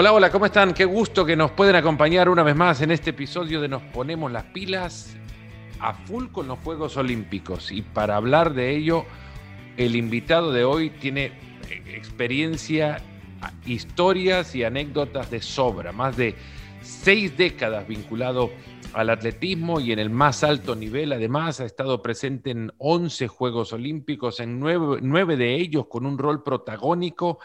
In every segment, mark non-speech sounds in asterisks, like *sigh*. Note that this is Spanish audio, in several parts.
Hola, hola, ¿cómo están? Qué gusto que nos pueden acompañar una vez más en este episodio de Nos ponemos las pilas a full con los Juegos Olímpicos. Y para hablar de ello, el invitado de hoy tiene eh, experiencia, historias y anécdotas de sobra, más de seis décadas vinculado al atletismo y en el más alto nivel. Además, ha estado presente en 11 Juegos Olímpicos, en nueve, de ellos con un rol protagónico.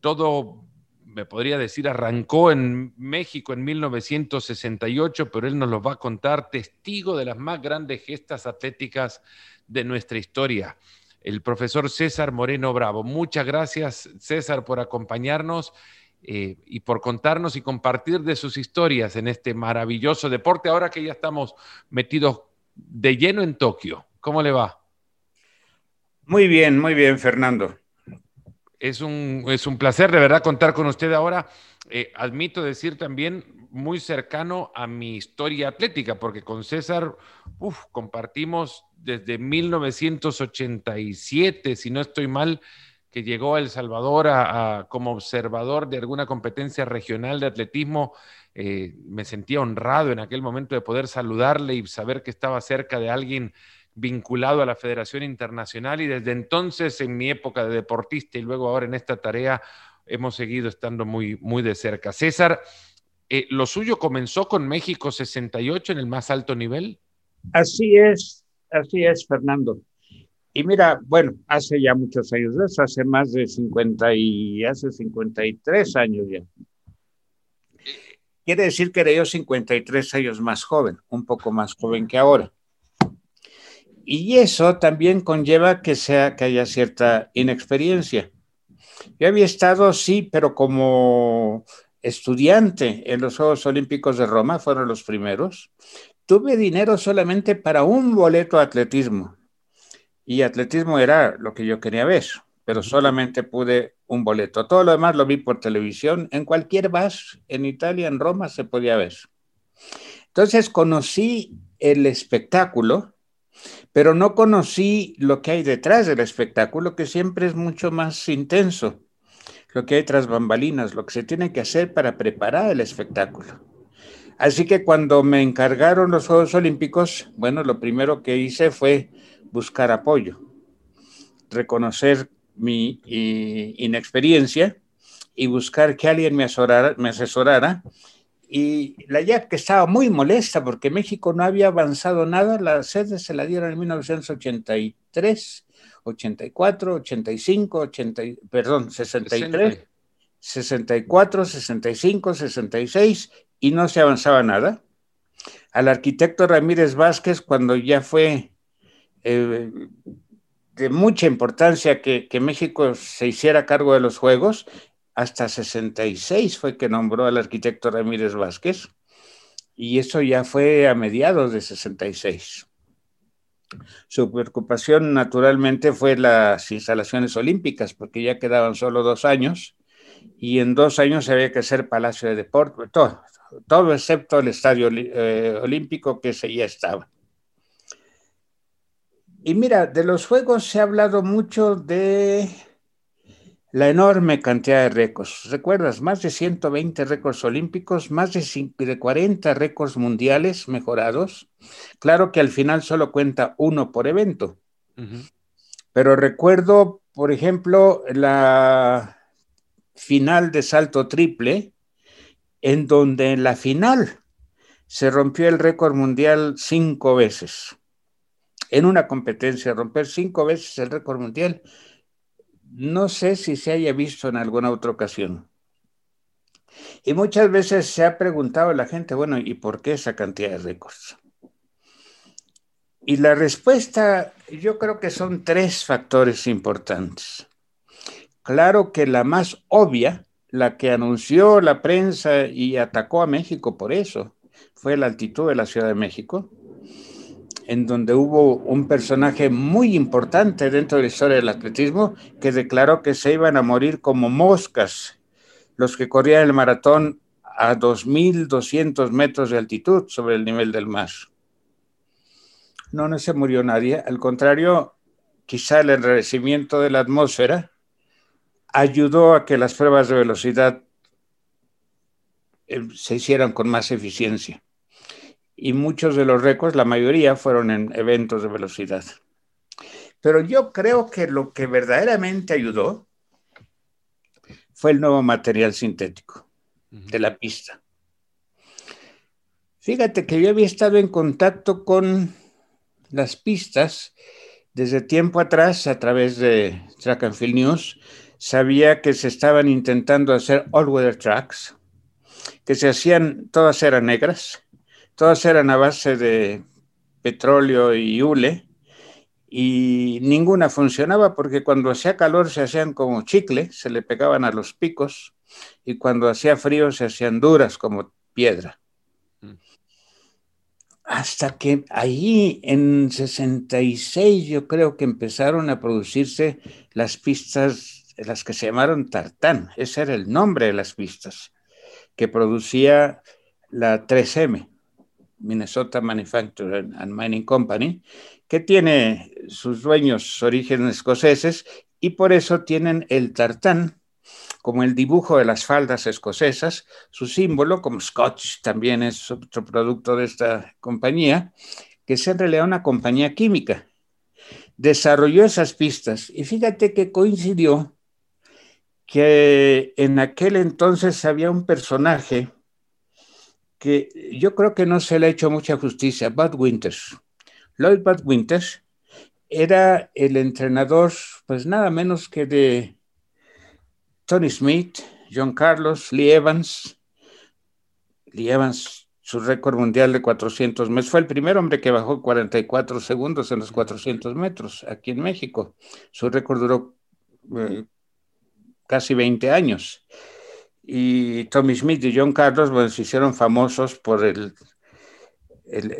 Todo, me podría decir, arrancó en México en 1968, pero él nos lo va a contar, testigo de las más grandes gestas atléticas de nuestra historia. El profesor César Moreno Bravo. Muchas gracias, César, por acompañarnos eh, y por contarnos y compartir de sus historias en este maravilloso deporte, ahora que ya estamos metidos de lleno en Tokio. ¿Cómo le va? Muy bien, muy bien, Fernando. Es un, es un placer de verdad contar con usted ahora. Eh, admito decir también muy cercano a mi historia atlética, porque con César compartimos desde 1987, si no estoy mal, que llegó a El Salvador a, como observador de alguna competencia regional de atletismo. Eh, me sentía honrado en aquel momento de poder saludarle y saber que estaba cerca de alguien vinculado a la Federación Internacional y desde entonces en mi época de deportista y luego ahora en esta tarea hemos seguido estando muy, muy de cerca. César, eh, ¿lo suyo comenzó con México 68 en el más alto nivel? Así es, así es, Fernando. Y mira, bueno, hace ya muchos años de eso, hace más de 50 y hace 53 años ya. Quiere decir que era yo 53 años más joven, un poco más joven que ahora. Y eso también conlleva que, sea, que haya cierta inexperiencia. Yo había estado, sí, pero como estudiante en los Juegos Olímpicos de Roma, fueron los primeros. Tuve dinero solamente para un boleto de atletismo y atletismo era lo que yo quería ver, pero solamente pude un boleto. Todo lo demás lo vi por televisión. En cualquier bus, en Italia, en Roma, se podía ver. Entonces conocí el espectáculo, pero no conocí lo que hay detrás del espectáculo, que siempre es mucho más intenso. Lo que hay tras bambalinas, lo que se tiene que hacer para preparar el espectáculo. Así que cuando me encargaron los Juegos Olímpicos, bueno, lo primero que hice fue buscar apoyo, reconocer mi inexperiencia y buscar que alguien me asesorara, me asesorara. Y la que estaba muy molesta porque México no había avanzado nada, la sede se la dieron en 1983, 84, 85, 80, perdón, 63, 64, 65, 66 y no se avanzaba nada. Al arquitecto Ramírez Vázquez, cuando ya fue eh, de mucha importancia que, México se hiciera cargo de los Juegos. Hasta 66 fue que nombró al arquitecto Ramírez Vázquez y eso ya fue a mediados de 66. Su preocupación naturalmente fue las instalaciones olímpicas, porque ya quedaban solo dos años y en dos años había que hacer Palacio de Deporte, todo, todo excepto el Estadio eh, Olímpico que ya estaba. Y mira, de los Juegos se ha hablado mucho de la enorme cantidad de récords. ¿Recuerdas? Más de 120 récords olímpicos, más de 40 récords mundiales mejorados. Claro que al final solo cuenta uno por evento. Pero recuerdo, por ejemplo, la final de salto triple, en donde en la final se rompió el récord mundial cinco veces en una competencia, romper cinco veces el récord mundial, no sé si se haya visto en alguna otra ocasión. Y muchas veces se ha preguntado a la gente, bueno, ¿y por qué esa cantidad de récords? Y la respuesta, yo creo que son tres factores importantes. Claro que la más obvia, la que anunció la prensa y atacó a México por eso, fue la altitud de la Ciudad de México en donde hubo un personaje muy importante dentro de la historia del atletismo que declaró que se iban a morir como moscas los que corrían el maratón a 2.200 metros de altitud sobre el nivel del mar. No, se murió nadie. Al contrario, quizá el enrarecimiento de la atmósfera ayudó a que las pruebas de velocidad eh, se hicieran con más eficiencia. Y muchos de los récords, la mayoría, fueron en eventos de velocidad. Pero yo creo que lo que verdaderamente ayudó fue el nuevo material sintético de la pista. Fíjate que yo había estado en contacto con las pistas desde tiempo atrás a través de Track and Field News. Sabía que se estaban intentando hacer all-weather tracks, que se hacían, todas eran negras, todas eran a base de petróleo y hule, y ninguna funcionaba porque cuando hacía calor se hacían como chicle, se le pegaban a los picos, y cuando hacía frío se hacían duras como piedra. Hasta que ahí en 66 yo creo que empezaron a producirse las pistas, las que se llamaron Tartán, ese era el nombre de las pistas, que producía la 3M, Minnesota Manufacturing and Mining Company, que tiene sus dueños orígenes escoceses y por eso tienen el tartán como el dibujo de las faldas escocesas, su símbolo, como Scotch también es otro producto de esta compañía, que es en realidad una compañía química. Desarrolló esas pistas y fíjate que coincidió que en aquel entonces había un personaje que yo creo que no se le ha hecho mucha justicia, Bud Winters. Lloyd Bud Winters era el entrenador, pues nada menos que de Tony Smith, John Carlos, Lee Evans. Lee Evans, su récord mundial de 400 metros. Fue el primer hombre que bajó 44 segundos en los 400 metros aquí en México. Su récord duró eh, casi 20 años. Y Tommy Smith y John Carlos bueno, se hicieron famosos por el,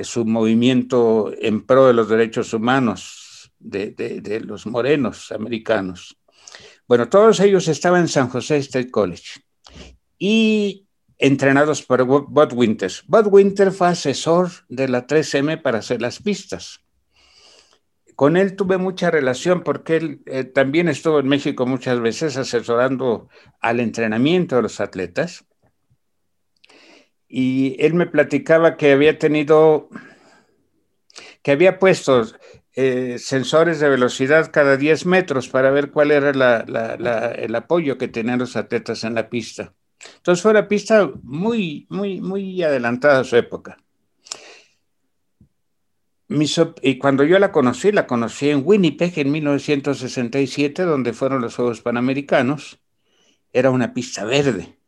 su movimiento en pro de los derechos humanos de, de los morenos americanos. Bueno, todos ellos estaban en San José State College y entrenados por Bud Winters. Bud Winter fue asesor de la 3M para hacer las pistas. Con él tuve mucha relación porque él eh, también estuvo en México muchas veces asesorando al entrenamiento de los atletas. Y él me platicaba que había tenido, que había puesto eh, sensores de velocidad cada 10 metros para ver cuál era el apoyo que tenían los atletas en la pista. Entonces fue una pista muy, muy, muy adelantada a su época. Y cuando yo la conocí, la conocí en Winnipeg en 1967, donde fueron los Juegos Panamericanos. Era una pista verde.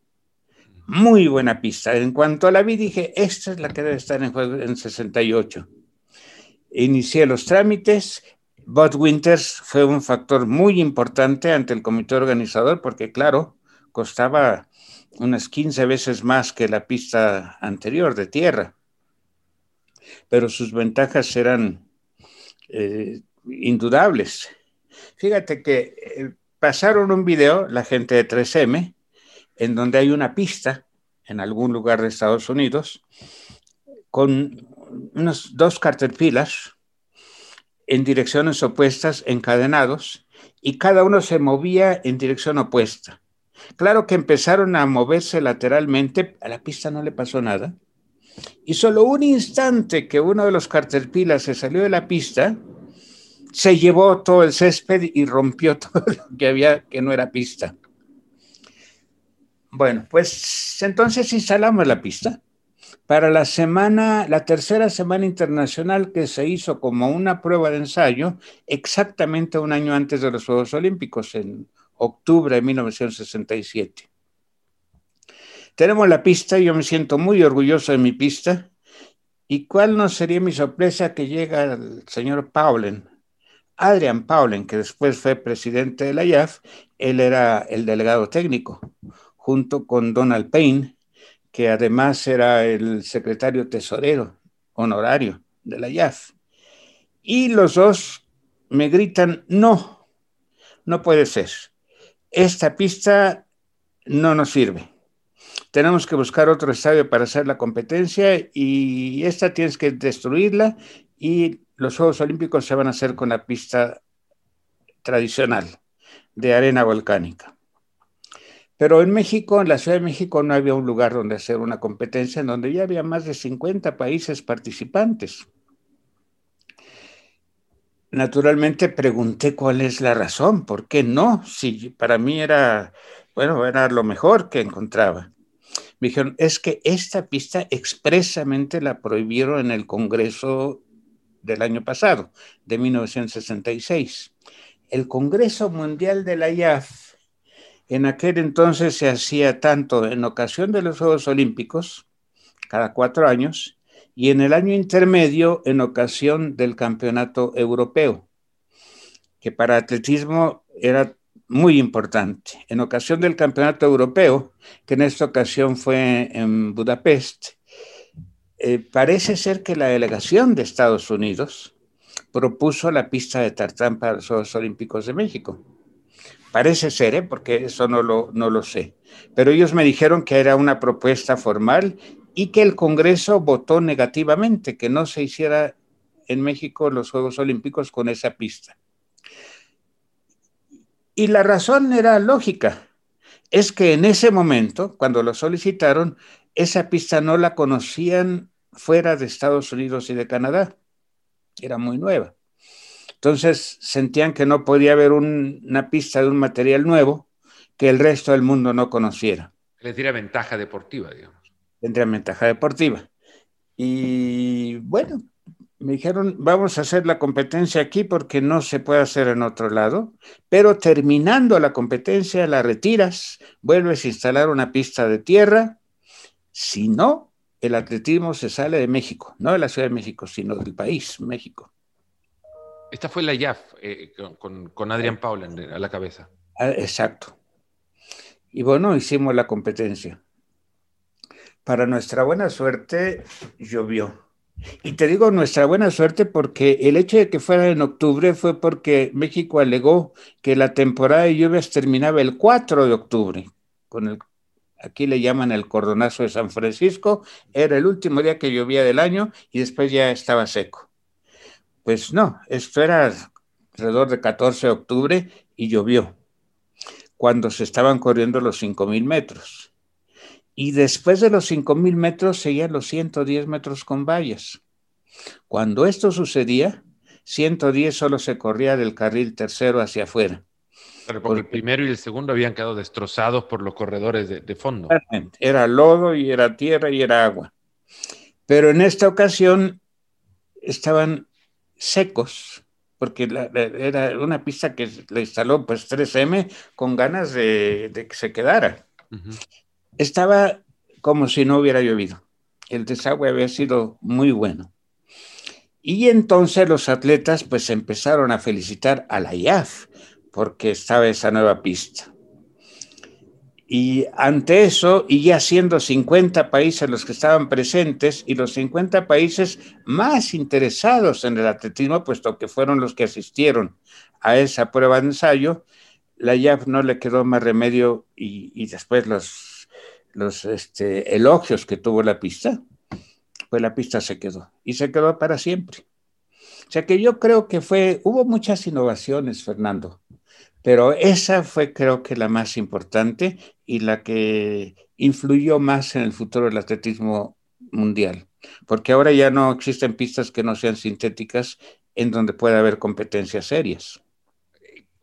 Muy buena pista. En cuanto la vi, dije, esta es la que debe estar en juego en 68 inicié los trámites. Bud Winters fue un factor muy importante ante el comité organizador porque, claro, costaba unas 15 veces más que la pista anterior de tierra, pero sus ventajas eran eh, indudables. Fíjate que eh, pasaron un video, la gente de 3M, en donde hay una pista en algún lugar de Estados Unidos con unos dos carterpilas en direcciones opuestas encadenados y cada uno se movía en dirección opuesta. Claro que empezaron a moverse lateralmente, a la pista no le pasó nada. Y solo un instante que uno de los carterpilas se salió de la pista, se llevó todo el césped y rompió *laughs* todo lo que había que no era pista. Bueno, pues entonces instalamos la pista para la semana, la tercera semana internacional que se hizo como una prueba de ensayo exactamente un año antes de los Juegos Olímpicos, en octubre de 1967. Tenemos la pista, yo me siento muy orgulloso de mi pista. ¿Y cuál no sería mi sorpresa que llega el señor Paulen, Adrian Paulen, que después fue presidente de la IAF, él era el delegado técnico, junto con Donald Payne, que además era el secretario tesorero honorario de la IAF. Y los dos me gritan, no, no puede ser. Esta pista no nos sirve. Tenemos que buscar otro estadio para hacer la competencia y esta tienes que destruirla y los Juegos Olímpicos se van a hacer con la pista tradicional de arena volcánica. Pero en México, en la Ciudad de México, no había un lugar donde hacer una competencia en donde ya había más de 50 países participantes. Naturalmente pregunté cuál es la razón, ¿por qué no? Si para mí era, bueno, era lo mejor que encontraba. Dijeron, es que esta pista expresamente la prohibieron en el Congreso del año pasado, de 1966. El Congreso Mundial de la IAF en aquel entonces se hacía tanto en ocasión de los Juegos Olímpicos, cada cuatro años, y en el año intermedio en ocasión del Campeonato Europeo, que para atletismo era muy importante. En ocasión del Campeonato Europeo, que en esta ocasión fue en Budapest, eh, parece ser que la delegación de Estados Unidos propuso la pista de tartán para los Juegos Olímpicos de México. Parece ser, ¿eh? porque eso no lo, no lo sé. Pero ellos me dijeron que era una propuesta formal y que el Congreso votó negativamente, que no se hiciera en México los Juegos Olímpicos con esa pista. Y la razón era lógica. Es que en ese momento, cuando lo solicitaron, esa pista no la conocían fuera de Estados Unidos y de Canadá. Era muy nueva. Entonces sentían que no podía haber una pista de un material nuevo que el resto del mundo no conociera. Les diera ventaja deportiva, digamos. Tendría ventaja deportiva. Y bueno, me dijeron, vamos a hacer la competencia aquí porque no se puede hacer en otro lado, pero terminando la competencia la retiras, vuelves a instalar una pista de tierra, si no, el atletismo se sale de México, no de la Ciudad de México, sino del país, México. Esta fue la IAF, eh, con, Adrián Paula a la cabeza. Ah, exacto. Y bueno, hicimos la competencia. Para nuestra buena suerte, llovió y te digo nuestra buena suerte porque el hecho de que fuera en octubre fue porque México alegó que la temporada de lluvias terminaba el 4 de octubre, con el, aquí le llaman el cordonazo de San Francisco, era el último día que llovía del año y después ya estaba seco. Pues no, esto era alrededor de 14 de octubre y llovió, cuando se estaban corriendo los 5.000 metros y después de los 5.000 metros seguían los 110 metros con vallas. Cuando esto sucedía, 110 solo se corría del carril tercero hacia afuera. Pero porque, el primero y el segundo habían quedado destrozados por los corredores de, de fondo. Era lodo y era tierra y era agua. Pero en esta ocasión estaban secos, porque era una pista que le instaló pues 3M con ganas de, que se quedara estaba como si no hubiera llovido. El desagüe había sido muy bueno. Y entonces los atletas pues empezaron a felicitar a la IAF porque estaba esa nueva pista. Y ante eso, y ya siendo 50 países los que estaban presentes y los 50 países más interesados en el atletismo, puesto que fueron los que asistieron a esa prueba de ensayo, la IAF no le quedó más remedio y, y después los los este, elogios que tuvo la pista, pues la pista se quedó y se quedó para siempre. O sea que yo creo que fue, hubo muchas innovaciones, Fernando, pero esa fue creo que la más importante y la que influyó más en el futuro del atletismo mundial, porque ahora ya no existen pistas que no sean sintéticas en donde pueda haber competencias serias.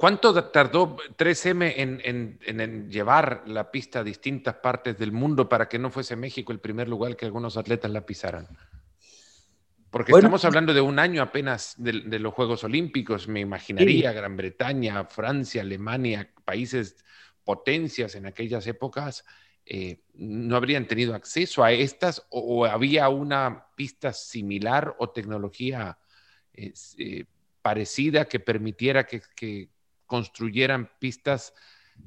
¿Cuánto tardó 3M en, llevar la pista a distintas partes del mundo para que no fuese México el primer lugar que algunos atletas la pisaran? Porque estamos hablando de un año apenas de, los Juegos Olímpicos, me imaginaría, Gran Bretaña, Francia, Alemania, países potencias en aquellas épocas, eh, no habrían tenido acceso a estas o, había una pista similar o tecnología eh, eh, parecida que permitiera que, construyeran pistas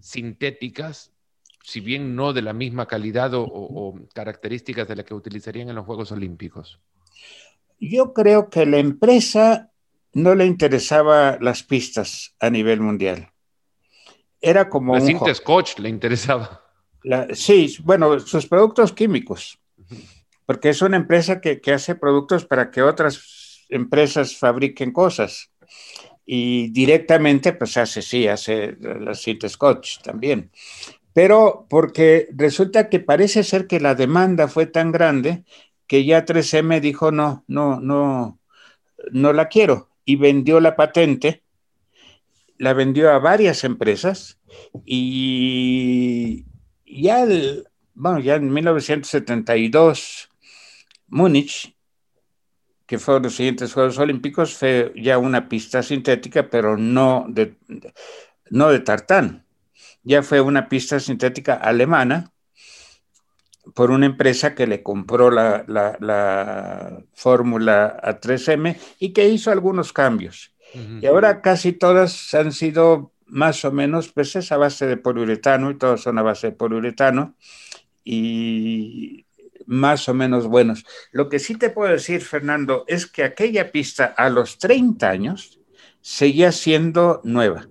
sintéticas, si bien no de la misma calidad o, características de las que utilizarían en los Juegos Olímpicos? Yo creo que la empresa no le interesaba las pistas a nivel mundial. Era como... La cinta Scotch le interesaba. sí, bueno, sus productos químicos, porque es una empresa que, que hace productos para que otras empresas fabriquen cosas y directamente pues hace, sí, hace la cinta Scotch también. pero porque resulta que parece ser que la demanda fue tan grande que ya 3M dijo no, no, no, no la quiero y vendió la patente, la vendió a varias empresas y ya, bueno, ya en 1972, Múnich, que fueron los siguientes Juegos Olímpicos, fue ya una pista sintética, pero no de, no de tartán. Ya fue una pista sintética alemana por una empresa que le compró la, fórmula a 3M y que hizo algunos cambios. Y ahora casi todas han sido más o menos, pues es a base de poliuretano y todas son a base de poliuretano y más o menos buenos. Lo que sí te puedo decir, Fernando, es que aquella pista a los 30 años seguía siendo nueva.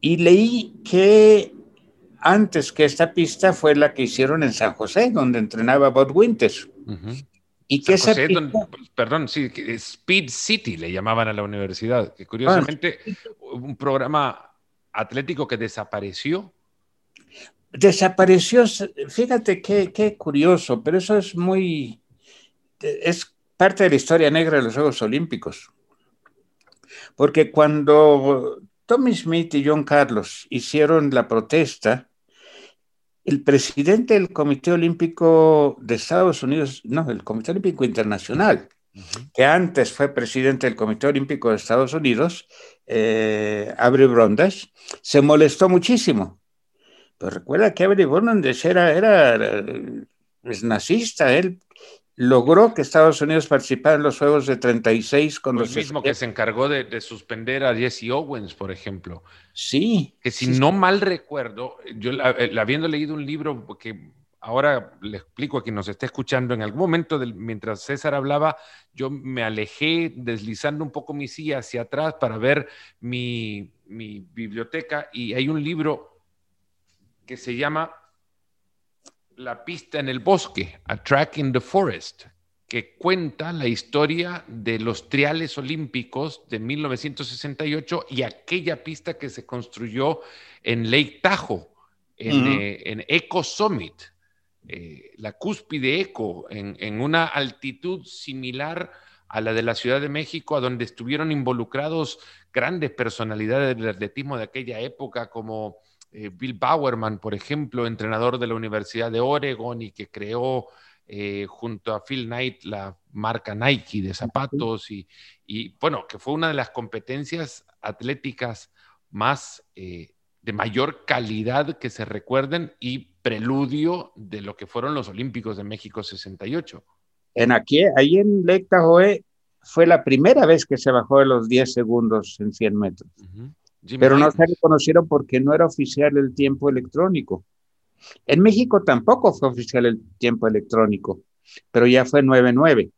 Y leí que antes que esta pista fue la que hicieron en San José, donde entrenaba Bob Winters. Y que esa perdón, sí, Speed City le llamaban a la universidad, que curiosamente un programa atlético que desapareció. Desapareció, fíjate qué, qué curioso, pero eso es muy, es parte de la historia negra de los Juegos Olímpicos. Porque cuando Tommy Smith y John Carlos hicieron la protesta, el presidente del Comité Olímpico de Estados Unidos, no, el Comité Olímpico Internacional, que antes fue presidente del Comité Olímpico de Estados Unidos, eh, Avery Brundage, se molestó muchísimo. Pero recuerda que Avery Brundage era, era, es nazista, él logró que Estados Unidos participara en los Juegos de 36 con los... mismo que se encargó de, suspender a Jesse Owens, por ejemplo. Sí. Que si no mal recuerdo, yo eh, habiendo leído un libro que ahora le explico a quien nos esté escuchando, en algún momento mientras César hablaba, yo me alejé deslizando un poco mi silla hacia atrás para ver mi, mi biblioteca y hay un libro que se llama la pista en el bosque, A Track in the Forest, que cuenta la historia de los triales olímpicos de 1968 y aquella pista que se construyó en Lake Tahoe, en, eh, Eco Summit, eh, la cúspide Eco, en, en, una altitud similar a la de la Ciudad de México, a donde estuvieron involucrados grandes personalidades del atletismo de aquella época como eh, Bill Bowerman, por ejemplo, entrenador de la Universidad de Oregon y que creó eh, junto a Phil Knight la marca Nike de zapatos y, bueno, que fue una de las competencias atléticas más eh, de mayor calidad que se recuerden y preludio de lo que fueron los Olímpicos de México 68. En aquí, ahí en Lake Tahoe fue la primera vez que se bajó de los 10 segundos en 100 metros pero no se reconocieron porque no era oficial el tiempo electrónico. En México tampoco fue oficial el tiempo electrónico, pero ya fue 9-9.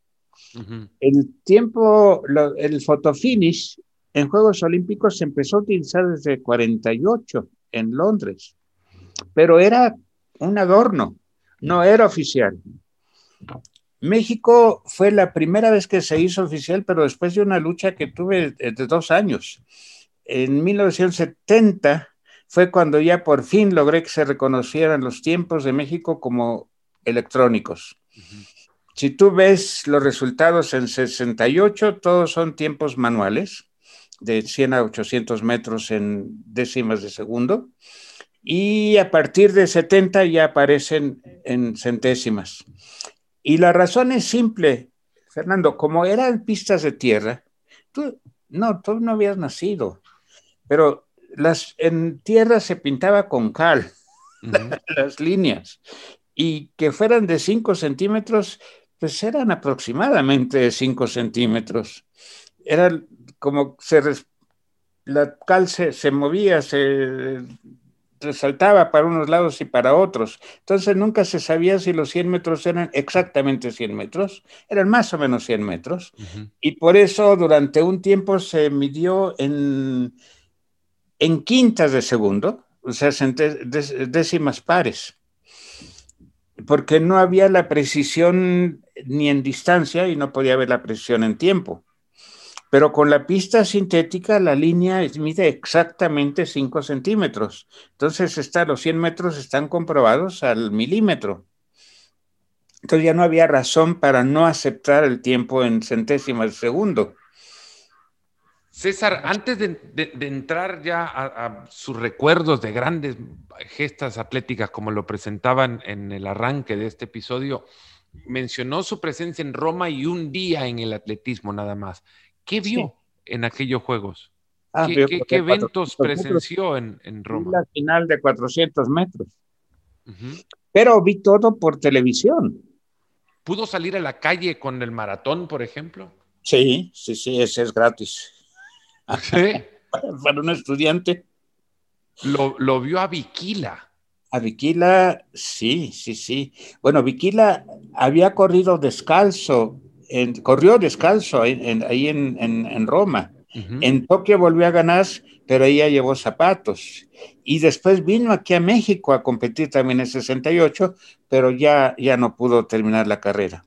El tiempo, el fotofinish en Juegos Olímpicos se empezó a utilizar desde 48 en Londres, pero era un adorno, no era oficial. México fue la primera vez que se hizo oficial, pero después de una lucha que tuve de dos años en 1970 fue cuando ya por fin logré que se reconocieran los tiempos de México como electrónicos. Si tú ves los resultados en 68, todos son tiempos manuales, de 100 a 800 metros en décimas de segundo, y a partir de 70 ya aparecen en centésimas. Y la razón es simple, Fernando, como eran pistas de tierra, tú no, tú no habías nacido pero las, en tierra se pintaba con cal *laughs* las líneas y que fueran de 5 centímetros, pues eran aproximadamente 5 centímetros. Era como se, la cal se, se movía, se resaltaba para unos lados y para otros. Entonces nunca se sabía si los 100 metros eran exactamente 100 metros, eran más o menos 100 metros. Y por eso durante un tiempo se midió en en quintas de segundo, o sea, décimas pares, porque no había la precisión ni en distancia y no podía haber la precisión en tiempo. Pero con la pista sintética la línea mide exactamente 5 centímetros. Entonces está, los 100 metros están comprobados al milímetro. Entonces ya no había razón para no aceptar el tiempo en centésimas de segundo. César, antes de, entrar ya a, sus recuerdos de grandes gestas atléticas como lo presentaban en el arranque de este episodio, mencionó su presencia en Roma y un día en el atletismo nada más. ¿Qué vio en aquellos Juegos? Ah, ¿Qué, eventos presenció en, Roma? La final de 400 metros. Pero vi todo por televisión. ¿Pudo salir a la calle con el maratón, por ejemplo? Sí, sí, sí, ese es gratis. *laughs* Para un estudiante. Lo, vio a Viquila. A Viquila, sí, sí, sí. Bueno, Viquila había corrido descalzo, corrió descalzo ahí en, Roma. En Tokio volvió a ganar, pero ella llevó zapatos. Y después vino aquí a México a competir también en 68, pero ya, ya no pudo terminar la carrera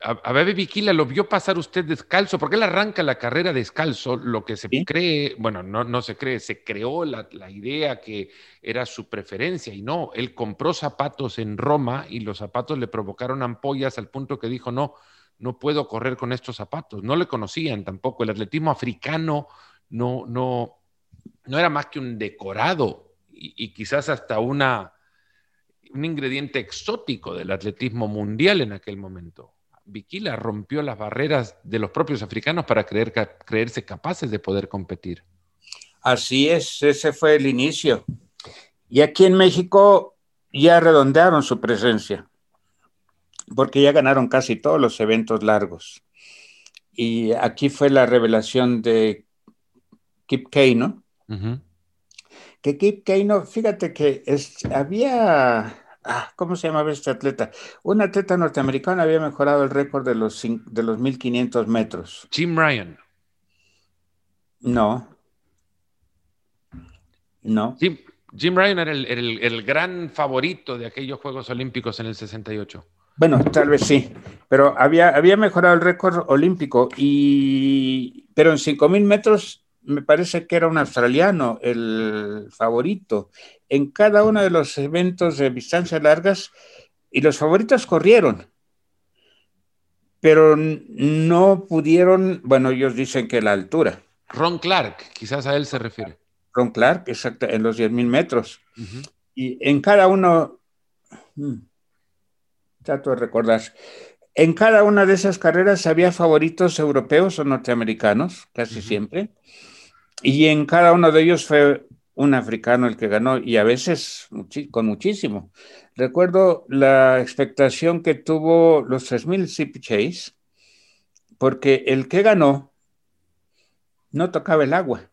a, Bebe Viquila lo vio pasar usted descalzo, porque él arranca la carrera descalzo, lo que se cree, bueno, no, no se cree, se creó la, idea que era su preferencia y no, él compró zapatos en Roma y los zapatos le provocaron ampollas al punto que dijo, no, no puedo correr con estos zapatos. No le conocían tampoco, el atletismo africano no, no, no era más que un decorado y, y quizás hasta una, un ingrediente exótico del atletismo mundial en aquel momento. Viquila rompió las barreras de los propios africanos para creer, creerse capaces de poder competir. Así es, ese fue el inicio. Y aquí en México ya redondearon su presencia, porque ya ganaron casi todos los eventos largos. Y aquí fue la revelación de Kip Keino, que Kip Keino, fíjate que había Ah, ¿cómo se llamaba este atleta? Un atleta norteamericano había mejorado el récord de los, de los 1500 metros. Jim Ryan. No. No. Jim, Jim Ryan era el, gran favorito de aquellos Juegos Olímpicos en el 68. Bueno, tal vez sí, pero había, había mejorado el récord olímpico y, pero en 5000 metros me parece que era un australiano el favorito en cada uno de los eventos de distancias largas y los favoritos corrieron, pero no pudieron, bueno, ellos dicen que la altura. Ron Clark, quizás a él se refiere. Ron Clark, exacto, en los 10.000 metros. Y en cada uno, hmm, trato de recordar, en cada una de esas carreras había favoritos europeos o norteamericanos, casi siempre. Y en cada uno de ellos fue un africano el que ganó y a veces con muchísimo. Recuerdo la expectación que tuvo los 3000 Zip Chase, porque el que ganó no tocaba el agua.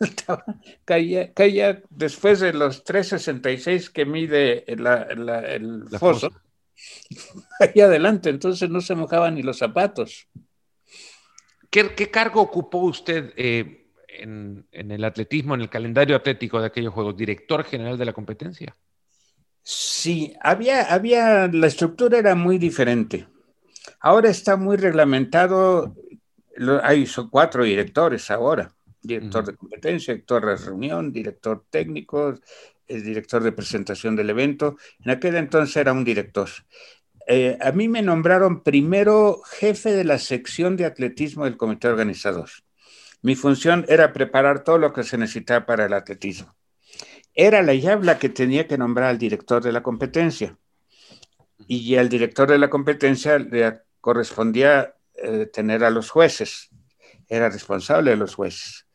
*laughs* caía, caía, después de los 366 que mide el foso, caía *laughs* adelante, entonces no se mojaban ni los zapatos. ¿Qué, cargo ocupó usted? Eh, en, el atletismo, en el calendario atlético de aquellos Juegos? ¿Director general de la competencia? Sí, había, había, la estructura era muy diferente. Ahora está muy reglamentado, hay son cuatro directores ahora, director de competencia, director de reunión, director técnico, el director de presentación del evento. En aquel entonces era un director. Eh, a mí me nombraron primero jefe de la sección de atletismo del comité organizador. Mi función era preparar todo lo que se necesitaba para el atletismo. Era la IAB la que tenía que nombrar al director de la competencia. Y al director de la competencia le correspondía eh, tener a los jueces. Era responsable de los jueces.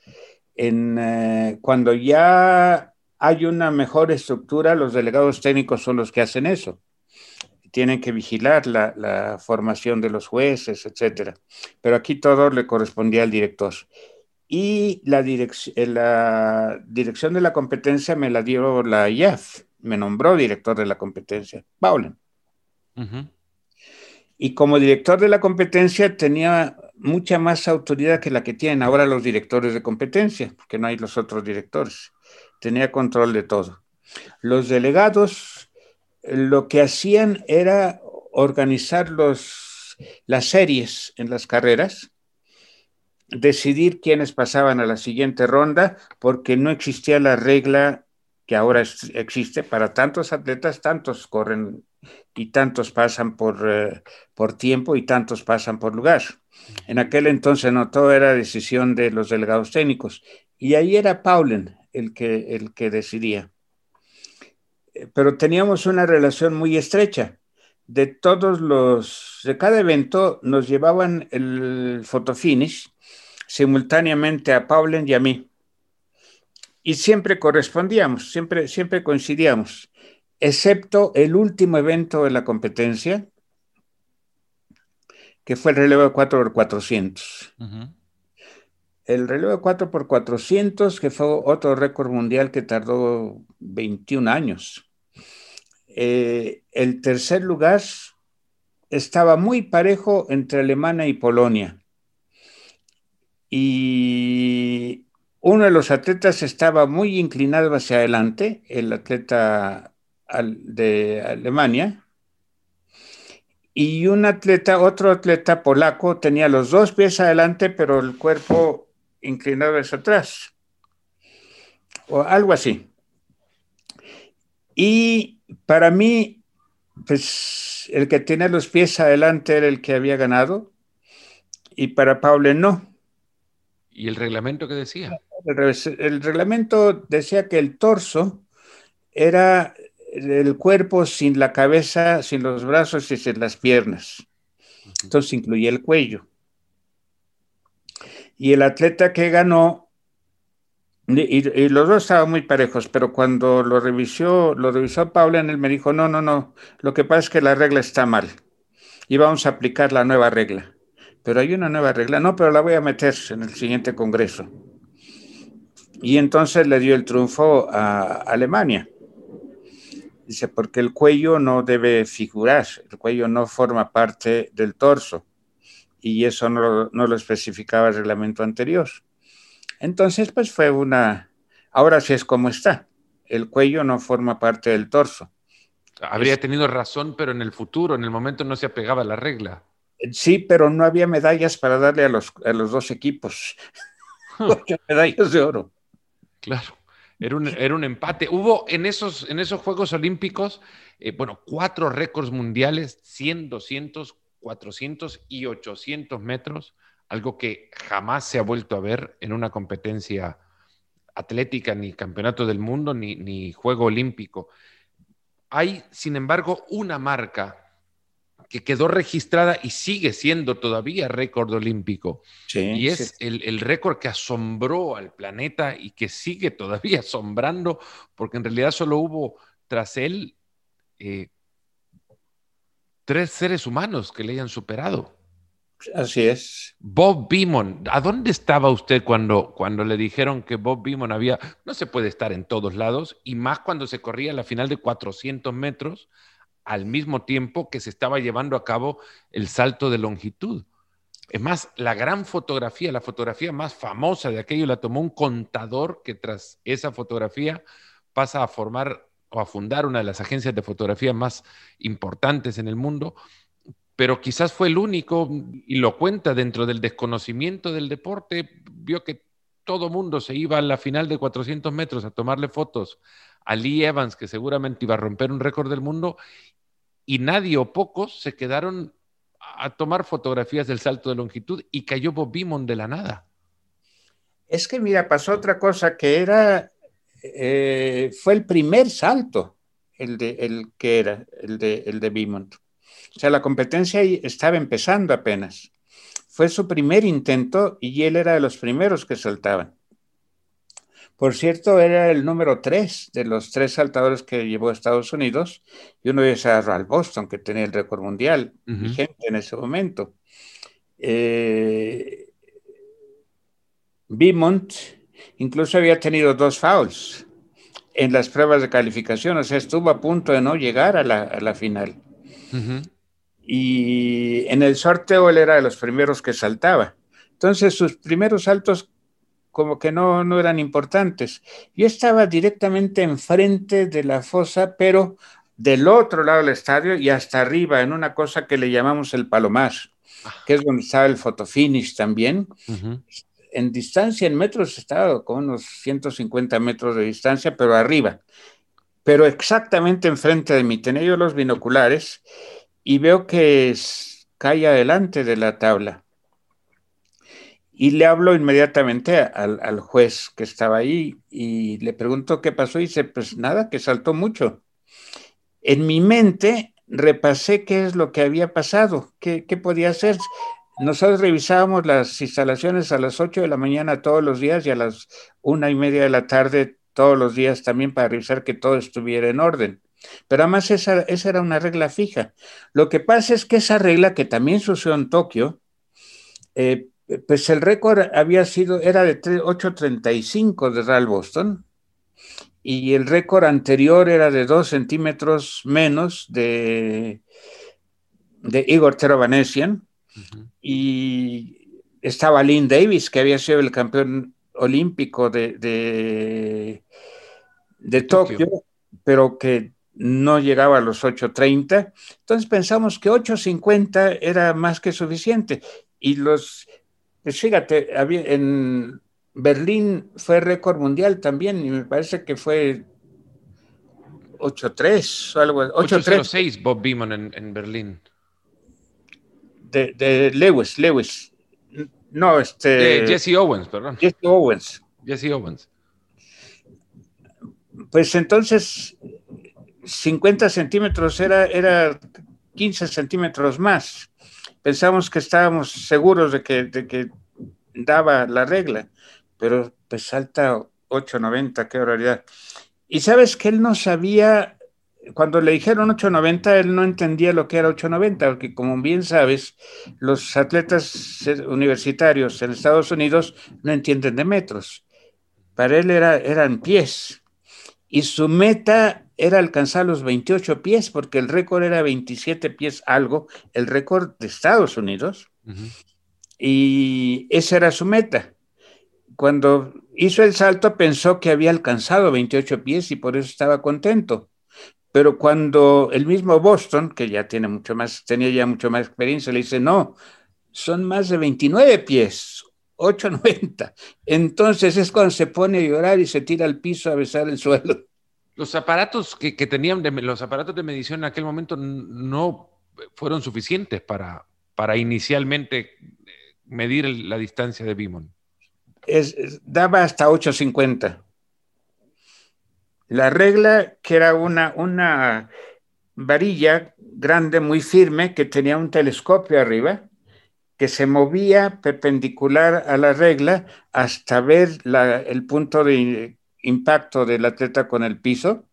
En, eh, cuando ya hay una mejor estructura, los delegados técnicos son los que hacen eso tienen que vigilar la, la, formación de los jueces, etcétera. Pero aquí todo le correspondía al director y la, eh, la dirección de la competencia me la dio la IAF, me nombró director de la competencia, Paulen. Y como director de la competencia tenía mucha más autoridad que la que tienen ahora los directores de competencia, porque no hay los otros directores. Tenía control de todo. Los delegados lo que hacían era organizar los, las series en las carreras decidir quiénes pasaban a la siguiente ronda, porque no existía la regla que ahora existe para tantos atletas, tantos corren y tantos pasan por, eh, por tiempo y tantos pasan por lugar. En aquel entonces no todo era decisión de los delegados técnicos y ahí era Paulen el que, el que decidía. Eh, pero teníamos una relación muy estrecha. De todos los, de cada evento nos llevaban el fotofinish simultáneamente a Paulen y a mí. Y siempre correspondíamos, siempre, siempre coincidíamos, excepto el último evento de la competencia, que fue el relevo de 4x400. El relevo de 4x400, que fue otro récord mundial que tardó 21 años. Eh, el tercer lugar estaba muy parejo entre Alemania y Polonia. Y uno de los atletas estaba muy inclinado hacia adelante, el atleta de Alemania, y un atleta, otro atleta polaco, tenía los dos pies adelante, pero el cuerpo inclinado hacia atrás, o algo así. Y para mí, pues el que tiene los pies adelante era el que había ganado y para Paule no. ¿Y el reglamento qué decía? El, reglamento decía que el torso era el cuerpo sin la cabeza, sin los brazos y sin las piernas. Entonces incluía el cuello. Y el atleta que ganó y, los dos estaban muy parejos, pero cuando lo revisó, lo revisó Paula, él me dijo, no, no, no, lo que pasa es que la regla está mal y vamos a aplicar la nueva regla. Pero hay una nueva regla, no, pero la voy a meter en el siguiente congreso. Y entonces le dio el triunfo a Alemania. Dice, porque el cuello no debe figurar, el cuello no forma parte del torso. Y eso no, no lo especificaba el reglamento anterior. Entonces, pues fue una, ahora sí es como está, el cuello no forma parte del torso. Habría tenido razón, pero en el futuro, en el momento no se apegaba a la regla. Sí, pero no había medallas para darle a los, a los dos equipos. *laughs* medallas de oro. Claro, era un, era un, empate. Hubo en esos, en esos Juegos Olímpicos, eh, bueno, cuatro récords mundiales, 100, 200, 400 y 800 metros algo que jamás se ha vuelto a ver en una competencia atlética, ni campeonato del mundo, ni, juego olímpico. Hay, sin embargo, una marca que quedó registrada y sigue siendo todavía récord olímpico. y es el, récord que asombró al planeta y que sigue todavía *laughs* asombrando, porque en realidad solo hubo tras él eh, tres seres humanos que le hayan superado. Así es. Bob Beamon, ¿a dónde estaba usted cuando, cuando le dijeron que Bob Beamon había, no se puede estar en todos lados, y más cuando se corría la final de 400 metros, al mismo tiempo que se estaba llevando a cabo el salto de longitud? Es más, la gran fotografía, la fotografía más famosa de aquello la tomó un contador que tras esa fotografía pasa a formar o a fundar una de las agencias de fotografía más importantes en el mundo pero quizás fue el único, y lo cuenta dentro del desconocimiento del deporte, vio que todo mundo se iba a la final de 400 metros a tomarle fotos a Lee Evans, que seguramente iba a romper un récord del mundo, y nadie o pocos se quedaron a tomar fotografías del salto de longitud y cayó Bob Beamon de la nada. Es que mira, pasó otra cosa que era, eh, fue el primer salto, el, de, el que era, el de, el de Beamon. O sea, la competencia estaba empezando apenas. Fue su primer intento y él era de los primeros que saltaban. Por cierto, era el número tres de los tres saltadores que llevó a Estados Unidos y uno de ellos era Ralph Boston, que tenía el récord mundial vigente en ese momento. Eh, Beaumont incluso había tenido dos fouls en las pruebas de calificación, o sea, estuvo a punto de no llegar a la, final. Y en el sorteo él era de los primeros que saltaba. Entonces sus primeros saltos como que no, no eran importantes. Yo estaba directamente enfrente de la fosa, pero del otro lado del estadio y hasta arriba, en una cosa que le llamamos el palomar. ah. que es donde estaba el fotofinish también. En distancia, en metros, estaba con unos 150 metros de distancia, pero arriba. Pero exactamente enfrente de mí tenía yo los binoculares y veo que cae adelante de la tabla. Y le hablo inmediatamente al, al, juez que estaba ahí y le pregunto qué pasó y dice, pues nada, que saltó mucho. En mi mente repasé qué es lo que había pasado, qué, qué podía hacer. Nosotros revisábamos las instalaciones a las 8 de la mañana todos los días y a las una y media de la tarde todos los días también para revisar que todo estuviera en orden. Pero además esa, esa era una regla fija. Lo que pasa es que esa regla, que también sucedió en Tokio, eh, pues el récord había sido, era de 8.35 de Real Boston y el récord anterior era de 2 centímetros menos de, de Igor Terovanesian y estaba Lynn Davis, que había sido el campeón olímpico de, de, de Tokio, pero que no llegaba a los 8.30. Entonces pensamos que 8.50 era más que suficiente. Y los fíjate, en Berlín fue récord mundial también y me parece que fue 8-3 o algo 8-6 Bob Beamon en, Berlín. De, Lewis, Lewis. No, este. Jesse Owens, perdón. Jesse Owens. Jesse Owens. Pues entonces, 50 centímetros era, era 15 centímetros más pensamos que estábamos seguros de que, de que daba la regla, pero pues salta 8.90, qué barbaridad. Y sabes que él no sabía, cuando le dijeron 8.90, él no entendía lo que era 8.90, porque como bien sabes, los atletas universitarios en Estados Unidos no entienden de metros. Para él era, eran pies. Y su meta era alcanzar los 28 pies, porque el récord era 27 pies algo, el récord de Estados Unidos, y esa era su meta. Cuando hizo el salto pensó que había alcanzado 28 pies y por eso estaba contento. Pero cuando el mismo Boston, que ya tiene mucho más, tenía ya mucho más experiencia, le dice, no, son más de 29 pies, 8.90. Entonces es cuando se pone a llorar y se tira al piso a besar el suelo. Los aparatos que, tenían, de, los aparatos de medición en aquel momento no fueron suficientes para, para inicialmente eh, medir la distancia de Bimon. daba hasta 850. La regla, que era una, una varilla grande, muy firme, que tenía un telescopio arriba, que se movía perpendicular a la regla hasta ver el punto de impacto del atleta con el piso.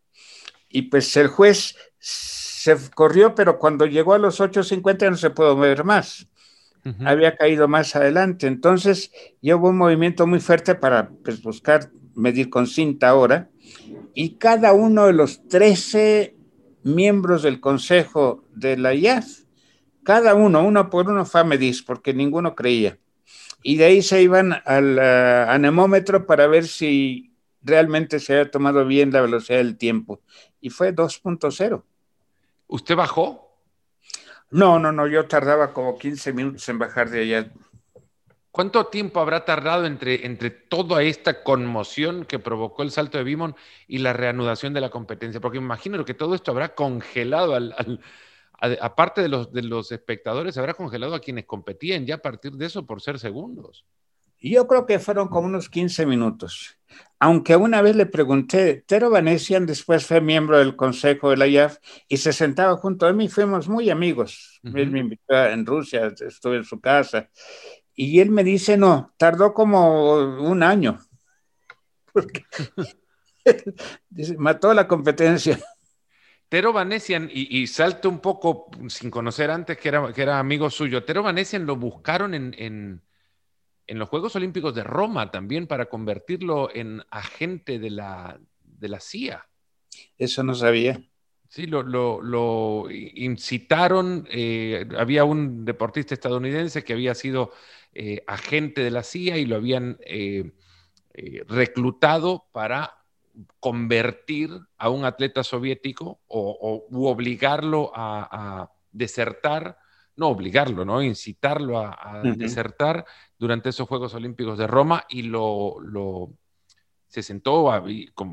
Y pues el juez se corrió, pero cuando llegó a los 8.50 no se pudo mover más. Había caído más adelante. Entonces, ya hubo un movimiento muy fuerte para pues, buscar medir con cinta ahora. Y cada uno de los 13 miembros del consejo de la IAF, cada uno, uno por uno, fue a medir, porque ninguno creía. Y de ahí se iban al anemómetro para ver si realmente se había tomado bien la velocidad del tiempo y fue 2.0. ¿Usted bajó? No, no, no, yo tardaba como 15 minutos en bajar de allá. ¿Cuánto tiempo habrá tardado entre, entre toda esta conmoción que provocó el salto de Bimon y la reanudación de la competencia? Porque imagino que todo esto habrá congelado, al, aparte de los, de los espectadores, habrá congelado a quienes competían ya a partir de eso por ser segundos. Yo creo que fueron como unos 15 minutos. Aunque una vez le pregunté, Tero Vanessian después fue miembro del consejo de la IAF y se sentaba junto a mí, fuimos muy amigos. Él me invitó en Rusia, estuve en su casa. Y él me dice, no, tardó como un año. *laughs* Porque *laughs* mató la competencia. Tero Vanessian, y, y salto un poco sin conocer antes que era, que era amigo suyo, Tero Vanessian lo buscaron en en los Juegos Olímpicos de Roma también para convertirlo en agente de la, de la CIA. Eso no sabía. Sí, lo, incitaron. Eh, había un deportista estadounidense que había sido eh, agente de la CIA y lo habían eh, reclutado para convertir a un atleta soviético o, obligarlo a, a desertar no obligarlo, ¿no? Incitarlo a, desertar durante esos Juegos Olímpicos de Roma y lo, se sentó,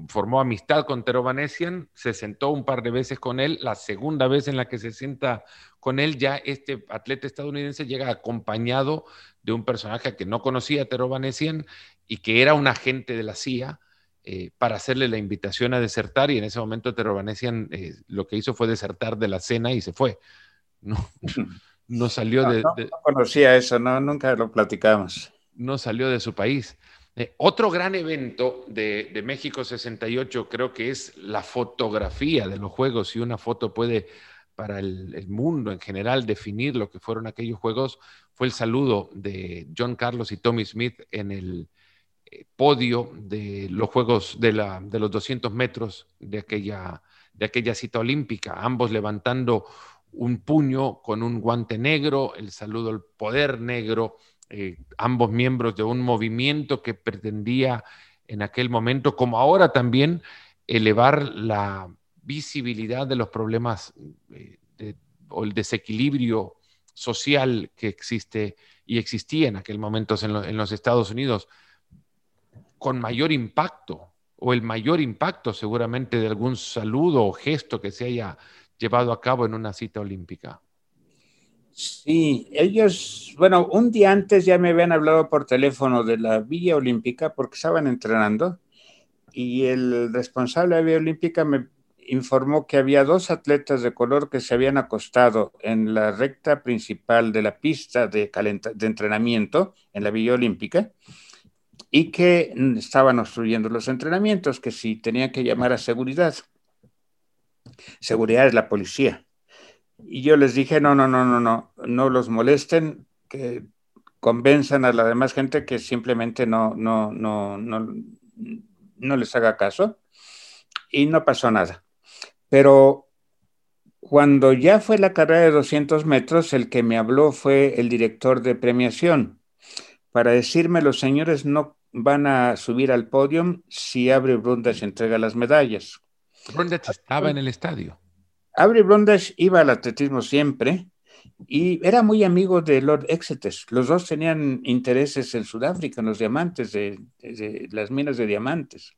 formó amistad con Tero Vanessian, se sentó un par de veces con él, la segunda vez en la que se sienta con él, ya este atleta estadounidense llega acompañado de un personaje que no conocía a Tero Vanessian y que era un agente de la CIA, eh, para hacerle la invitación a desertar y en ese momento Tero Vanessian eh, lo que hizo fue desertar de la cena y se fue. No, no salió de, no, conocía eso, no, nunca lo platicamos. No salió de su país. Eh, otro gran evento de, México 68 creo que es la fotografía de los juegos. Si una foto puede para el, mundo en general definir lo que fueron aquellos juegos, fue el saludo de John Carlos y Tommy Smith en el eh, podio de los juegos de, la, de los 200 metros de aquella, de aquella cita olímpica, ambos levantando un puño con un guante negro, el saludo al poder negro, eh, ambos miembros de un movimiento que pretendía en aquel momento, como ahora también, elevar la visibilidad de los problemas eh, o el desequilibrio social que existe y existía en aquel momento en los Estados Unidos, con mayor impacto o el mayor impacto seguramente de algún saludo o gesto que se haya llevado a cabo en una cita olímpica. Sí, ellos, bueno, un día antes ya me habían hablado por teléfono de la Villa Olímpica porque estaban entrenando y el responsable de la Villa Olímpica me informó que había dos atletas de color que se habían acostado en la recta principal de la pista de, de entrenamiento en la Villa Olímpica y que estaban obstruyendo los entrenamientos, que si tenían que llamar a seguridad. Seguridad es la policía. Y yo les dije, no, no, no, no, no, no los molesten, que convenzan a la demás gente que simplemente no, no, no, no, no les haga caso. Y no pasó nada. Pero cuando ya fue la carrera de 200 metros, el que me habló fue el director de premiación para decirme, los señores no van a subir al podio si Abre Brundage entrega las medallas. Brundage estaba en el estadio. Avery Brundage iba al atletismo siempre y era muy amigo de Lord Exeter. Los dos tenían intereses en Sudáfrica, en los diamantes, de, las minas de diamantes.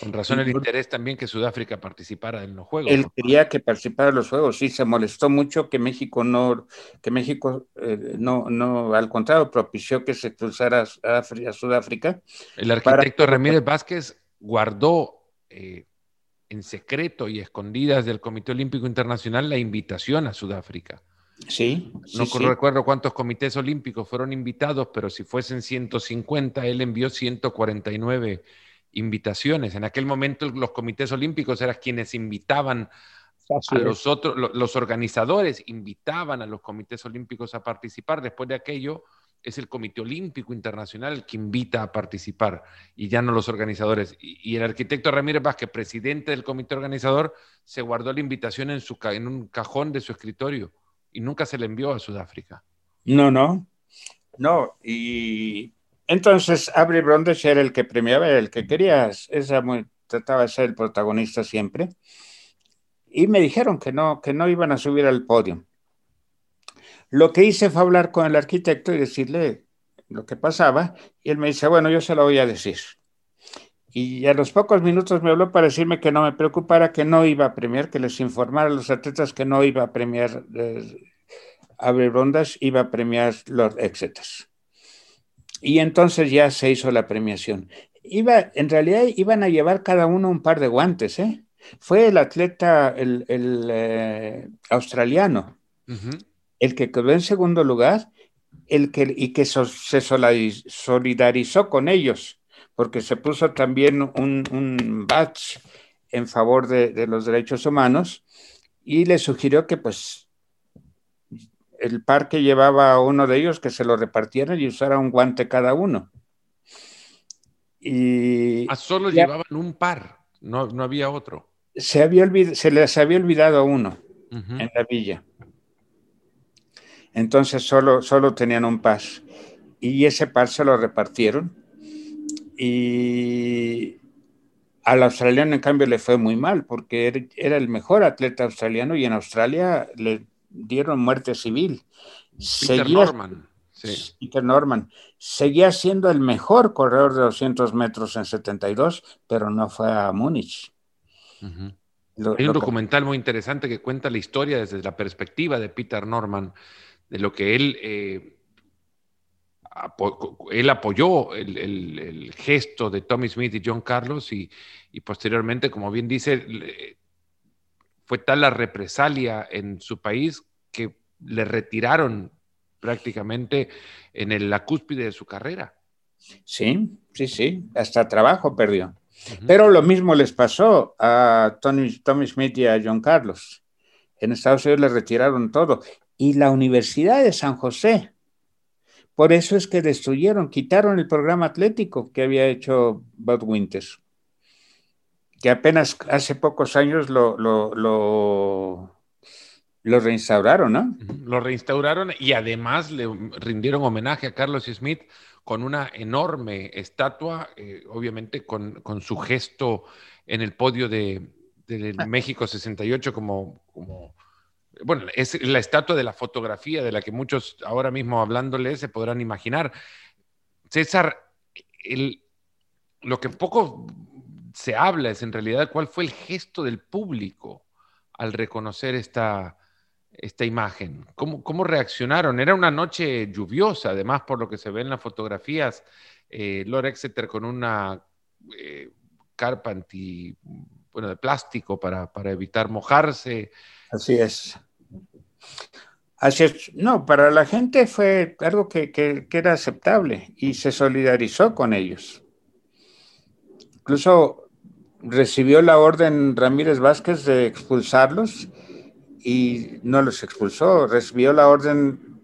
Con razón el interés también que Sudáfrica participara en los Juegos. Él quería que participara en los Juegos, sí, se molestó mucho que México no, que México eh, no, no, al contrario, propició que se expulsara a, Sudáfrica. El arquitecto Ramírez Vázquez guardó eh, en secreto y escondidas del Comité Olímpico Internacional la invitación a Sudáfrica. Sí. No recuerdo cuántos comités olímpicos fueron invitados, pero si fuesen 150, él envió 149 invitaciones. En aquel momento los comités olímpicos eran quienes invitaban a los otros, los organizadores invitaban a los comités olímpicos a participar. Después de aquello, es el Comité Olímpico Internacional el que invita a participar y ya no los organizadores. Y, el arquitecto Ramírez Vázquez, presidente del comité organizador, se guardó la invitación en, su, en un cajón de su escritorio y nunca se le envió a Sudáfrica. No, no, no. Y entonces, Avery Brundage era el que premiaba, el que quería, esa trataba de ser el protagonista siempre. Y me dijeron que no, que no iban a subir al podio. Lo que hice fue hablar con el arquitecto y decirle lo que pasaba. Y él me dice, bueno, yo se lo voy a decir. Y a los pocos minutos me habló para decirme que no me preocupara, que no iba a premiar, que les informara a los atletas que no iba a premiar eh, iba a premiar Lord Exeter. Y entonces ya se hizo la premiación. Iba, en realidad iban a llevar cada uno un par de guantes, ¿eh? Fue el atleta, el, eh, australiano, el que quedó en segundo lugar el que, y que se solidarizó con ellos, porque se puso también un, un badge en favor de, de, los derechos humanos y le sugirió que pues el par que llevaba a uno de ellos que se lo repartieran y usara un guante cada uno. Y a ah, solo llevaban un par, no, no había otro. Se, había se les había olvidado uno en la villa. Entonces solo, solo tenían un par. Y ese par se lo repartieron. Y al australiano, en cambio, le fue muy mal porque era el mejor atleta australiano y en Australia le dieron muerte civil. Peter Norman. Sí. Peter Norman. Seguía siendo el mejor corredor de 200 metros en 72, pero no fue a Múnich. Hay un documental muy interesante que cuenta la historia desde la perspectiva de Peter Norman, de lo que él, eh, él apoyó el, gesto de Tommy Smith y John Carlos y, y posteriormente, como bien dice, fue tal la represalia en su país que le retiraron prácticamente en la cúspide de su carrera. Sí, sí, sí, hasta trabajo perdió. Pero lo mismo les pasó a Tony, Tommy Smith y a John Carlos. En Estados Unidos le retiraron todo. Y la Universidad de San José. Por eso es que destruyeron, quitaron el programa atlético que había hecho Bud Winters que apenas hace pocos años lo, lo, lo, reinstauraron, ¿no? Lo reinstauraron y además le rindieron homenaje a Carlos Smith con una enorme estatua, eh, obviamente con, su gesto en el podio de, ah. México 68 como, como, bueno, es la estatua de la fotografía de la que muchos ahora mismo hablándole se podrán imaginar. César, el, lo que poco se habla es en realidad cuál fue el gesto del público al reconocer esta, esta imagen. ¿Cómo, ¿Cómo, reaccionaron? Era una noche lluviosa, además por lo que se ve en las fotografías, eh, Lord Exeter con una eh, carpa anti, bueno, de plástico para, evitar mojarse. Así es. Así es. No, para la gente fue algo que, que era aceptable y se solidarizó con ellos. Incluso recibió la orden Ramírez Vázquez de expulsarlos y no los expulsó, recibió la orden,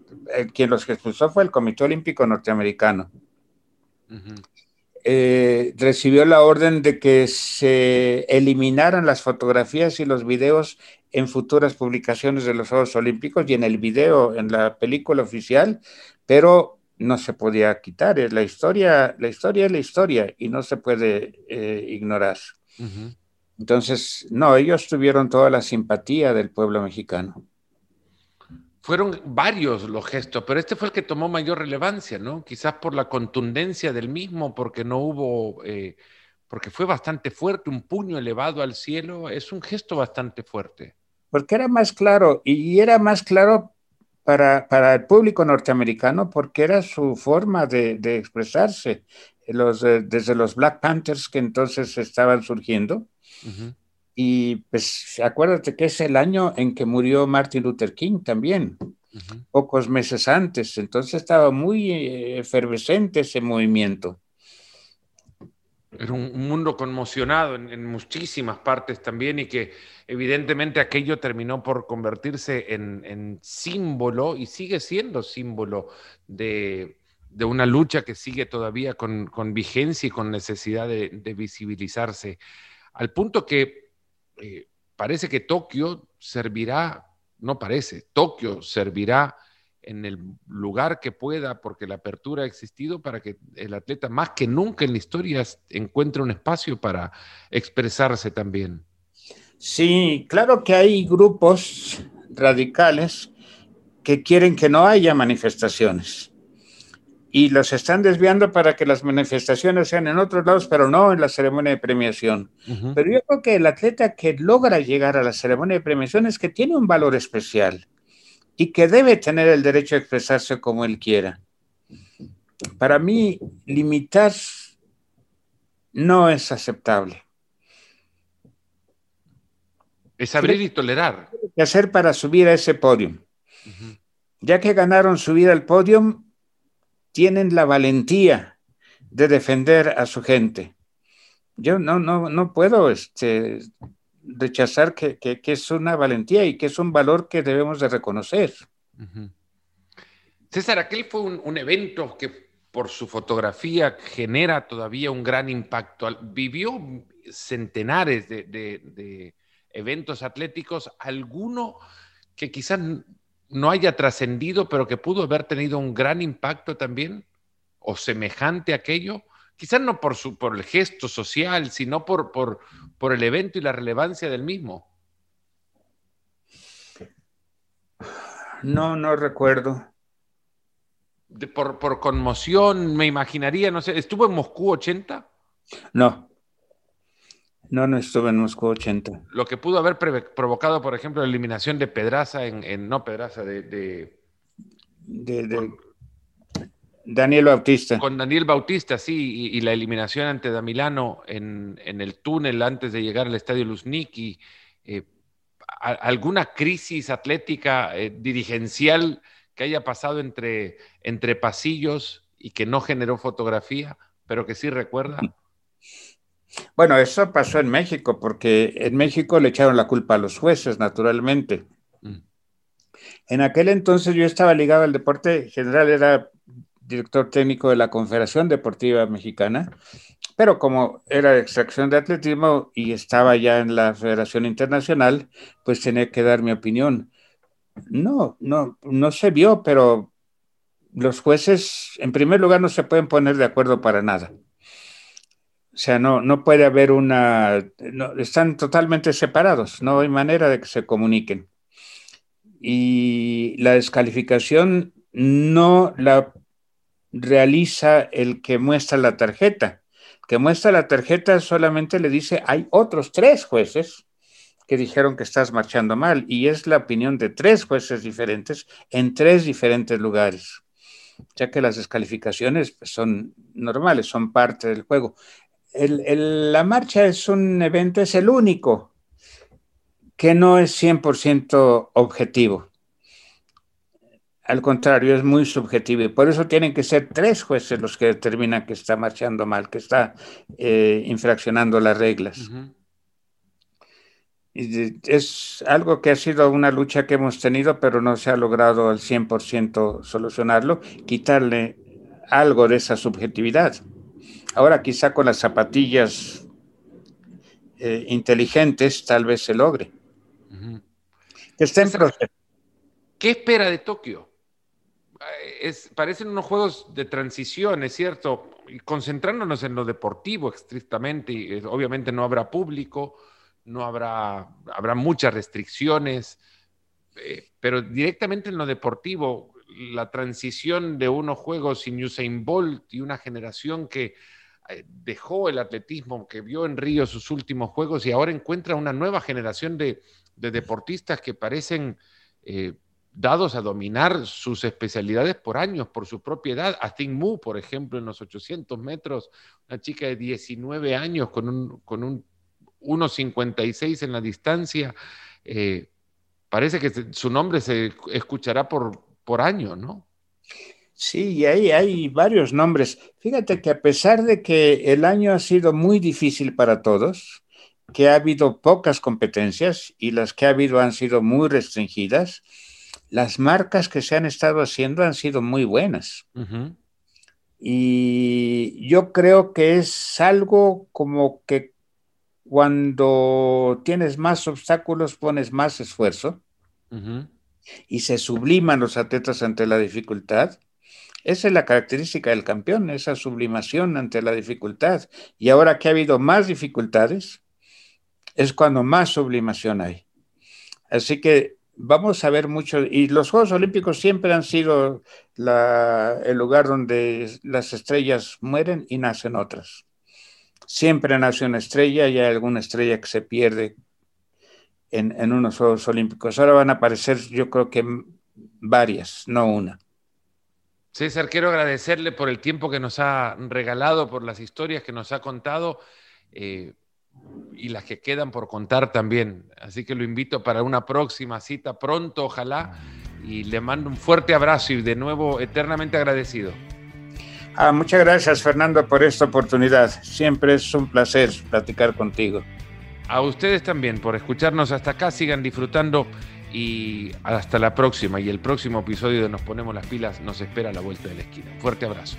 quien los expulsó fue el Comité Olímpico Norteamericano. Eh, recibió la orden de que se eliminaran las fotografías y los videos en futuras publicaciones de los Juegos Olímpicos y en el video, en la película oficial, pero no se podía quitar. La historia, la historia es la historia y no se puede eh, ignorar. Entonces, no, ellos tuvieron toda la simpatía del pueblo mexicano. Fueron varios los gestos, pero este fue el que tomó mayor relevancia, ¿no? Quizás por la contundencia del mismo, porque no hubo, eh, porque fue bastante fuerte, un puño elevado al cielo, es un gesto bastante fuerte. Porque era más claro, y era más claro para, el público norteamericano, porque era su forma de, de expresarse los, eh, desde los Black Panthers que entonces estaban surgiendo. Y pues acuérdate que es el año en que murió Martin Luther King también, pocos meses antes. Entonces estaba muy eh, efervescente ese movimiento. Era un, mundo conmocionado en, en, muchísimas partes también y que evidentemente aquello terminó por convertirse en, en símbolo y sigue siendo símbolo de, de una lucha que sigue todavía con, vigencia y con necesidad de, visibilizarse, al punto que eh, parece que Tokio servirá, no parece, Tokio servirá en el lugar que pueda, porque la apertura ha existido para que el atleta más que nunca en la historia encuentre un espacio para expresarse también. Sí, claro que hay grupos radicales que quieren que no haya manifestaciones y los están desviando para que las manifestaciones sean en otros lados, pero no en la ceremonia de premiación. Pero yo creo que el atleta que logra llegar a la ceremonia de premiación es que tiene un valor especial y que debe tener el derecho a expresarse como él quiera. Para mí, limitar no es aceptable. Es abrir y tolerar. ¿Qué hacer para subir a ese podio? Ya que ganaron subir al podio, tienen la valentía de defender a su gente. Yo no, no, no puedo este, rechazar que, es una valentía y que es un valor que debemos de reconocer. César, aquel fue un, evento que por su fotografía genera todavía un gran impacto. Vivió centenares de, de eventos atléticos, alguno que quizás no haya trascendido, pero que pudo haber tenido un gran impacto también, o semejante a aquello, quizás no por, su, por el gesto social, sino por, por, por el evento y la relevancia del mismo. No, no recuerdo. por, por, conmoción, me imaginaría, no sé, ¿estuvo en Moscú 80? No. No, no estuve en Moscú 80. Lo que pudo haber provocado, por ejemplo, la eliminación de Pedraza en, no Pedraza, de, de, Daniel Bautista. Con Daniel Bautista, sí, y, la eliminación ante Damilano en, en, el túnel antes de llegar al estadio Luzniki. Eh, ¿Alguna crisis atlética eh, dirigencial que haya pasado entre, entre pasillos y que no generó fotografía, pero que sí recuerda? Bueno, eso pasó en México, porque en México le echaron la culpa a los jueces, naturalmente. Mm. En aquel entonces yo estaba ligado al deporte general, era director técnico de la Confederación Deportiva Mexicana, pero como era de extracción de atletismo y estaba ya en la Federación Internacional, pues tenía que dar mi opinión. No, no, no se vio, pero los jueces, en primer lugar, no se pueden poner de acuerdo para nada. O sea, no, no puede haber una, están totalmente separados, no hay manera de que se comuniquen. Y la descalificación no la realiza el que muestra la tarjeta. El que muestra la tarjeta solamente le dice, hay otros tres jueces que dijeron que estás marchando mal y es la opinión de tres jueces diferentes en tres diferentes lugares, ya que las descalificaciones pues, son normales, son parte del juego. La marcha es un evento, es el único que no es 100% objetivo. Al contrario, es muy subjetivo y por eso tienen que ser tres jueces los que determinan que está marchando mal, que está eh, infraccionando las reglas. es algo que ha sido una lucha que hemos tenido, pero no se ha logrado al 100% solucionarlo, quitarle algo de esa subjetividad. Ahora quizá con las zapatillas eh, inteligentes tal vez se logre. Está en proceso. ¿Qué espera de Tokio? es, parecen unos juegos de transición, es cierto, y concentrándonos en lo deportivo estrictamente, y eh, obviamente no habrá público, no habrá, habrá muchas restricciones, eh, pero directamente en lo deportivo, la transición de unos juegos sin Usain Bolt y una generación que eh, dejó el atletismo, que vio en Río sus últimos juegos y ahora encuentra una nueva generación de, deportistas que parecen dados a dominar sus especialidades por años, por su propiedad. Astin Mu, por ejemplo, en los 800 metros, una chica de 19 años con un, con un 1,56 en la distancia. Eh, parece que su nombre se escuchará por, por año, ¿no? Sí, y ahí hay varios nombres. Fíjate que a pesar de que el año ha sido muy difícil para todos, que ha habido pocas competencias y las que ha habido han sido muy restringidas, las marcas que se han estado haciendo han sido muy buenas. Y yo creo que es algo como que cuando tienes más obstáculos pones más esfuerzo y se subliman los atletas ante la dificultad. Esa es la característica del campeón, esa sublimación ante la dificultad. Y ahora que ha habido más dificultades, es cuando más sublimación hay. Así que vamos a ver mucho, y los Juegos Olímpicos siempre han sido el lugar donde las estrellas mueren y nacen otras. Siempre nace una estrella y hay alguna estrella que se pierde en, en unos Juegos Olímpicos. Ahora van a aparecer, yo creo que varias, no una. César, quiero agradecerle por el tiempo que nos ha regalado, por las historias que nos ha contado. Eh, y las que quedan por contar también. Así que lo invito para una próxima cita pronto, ojalá. Y le mando un fuerte abrazo y de nuevo eternamente agradecido. Ah, muchas gracias, Fernando, por esta oportunidad. Siempre es un placer platicar contigo. A ustedes también por escucharnos hasta acá. Sigan disfrutando y hasta la próxima. Y el próximo episodio de Nos Ponemos las Pilas nos espera a la vuelta de la esquina. Fuerte abrazo.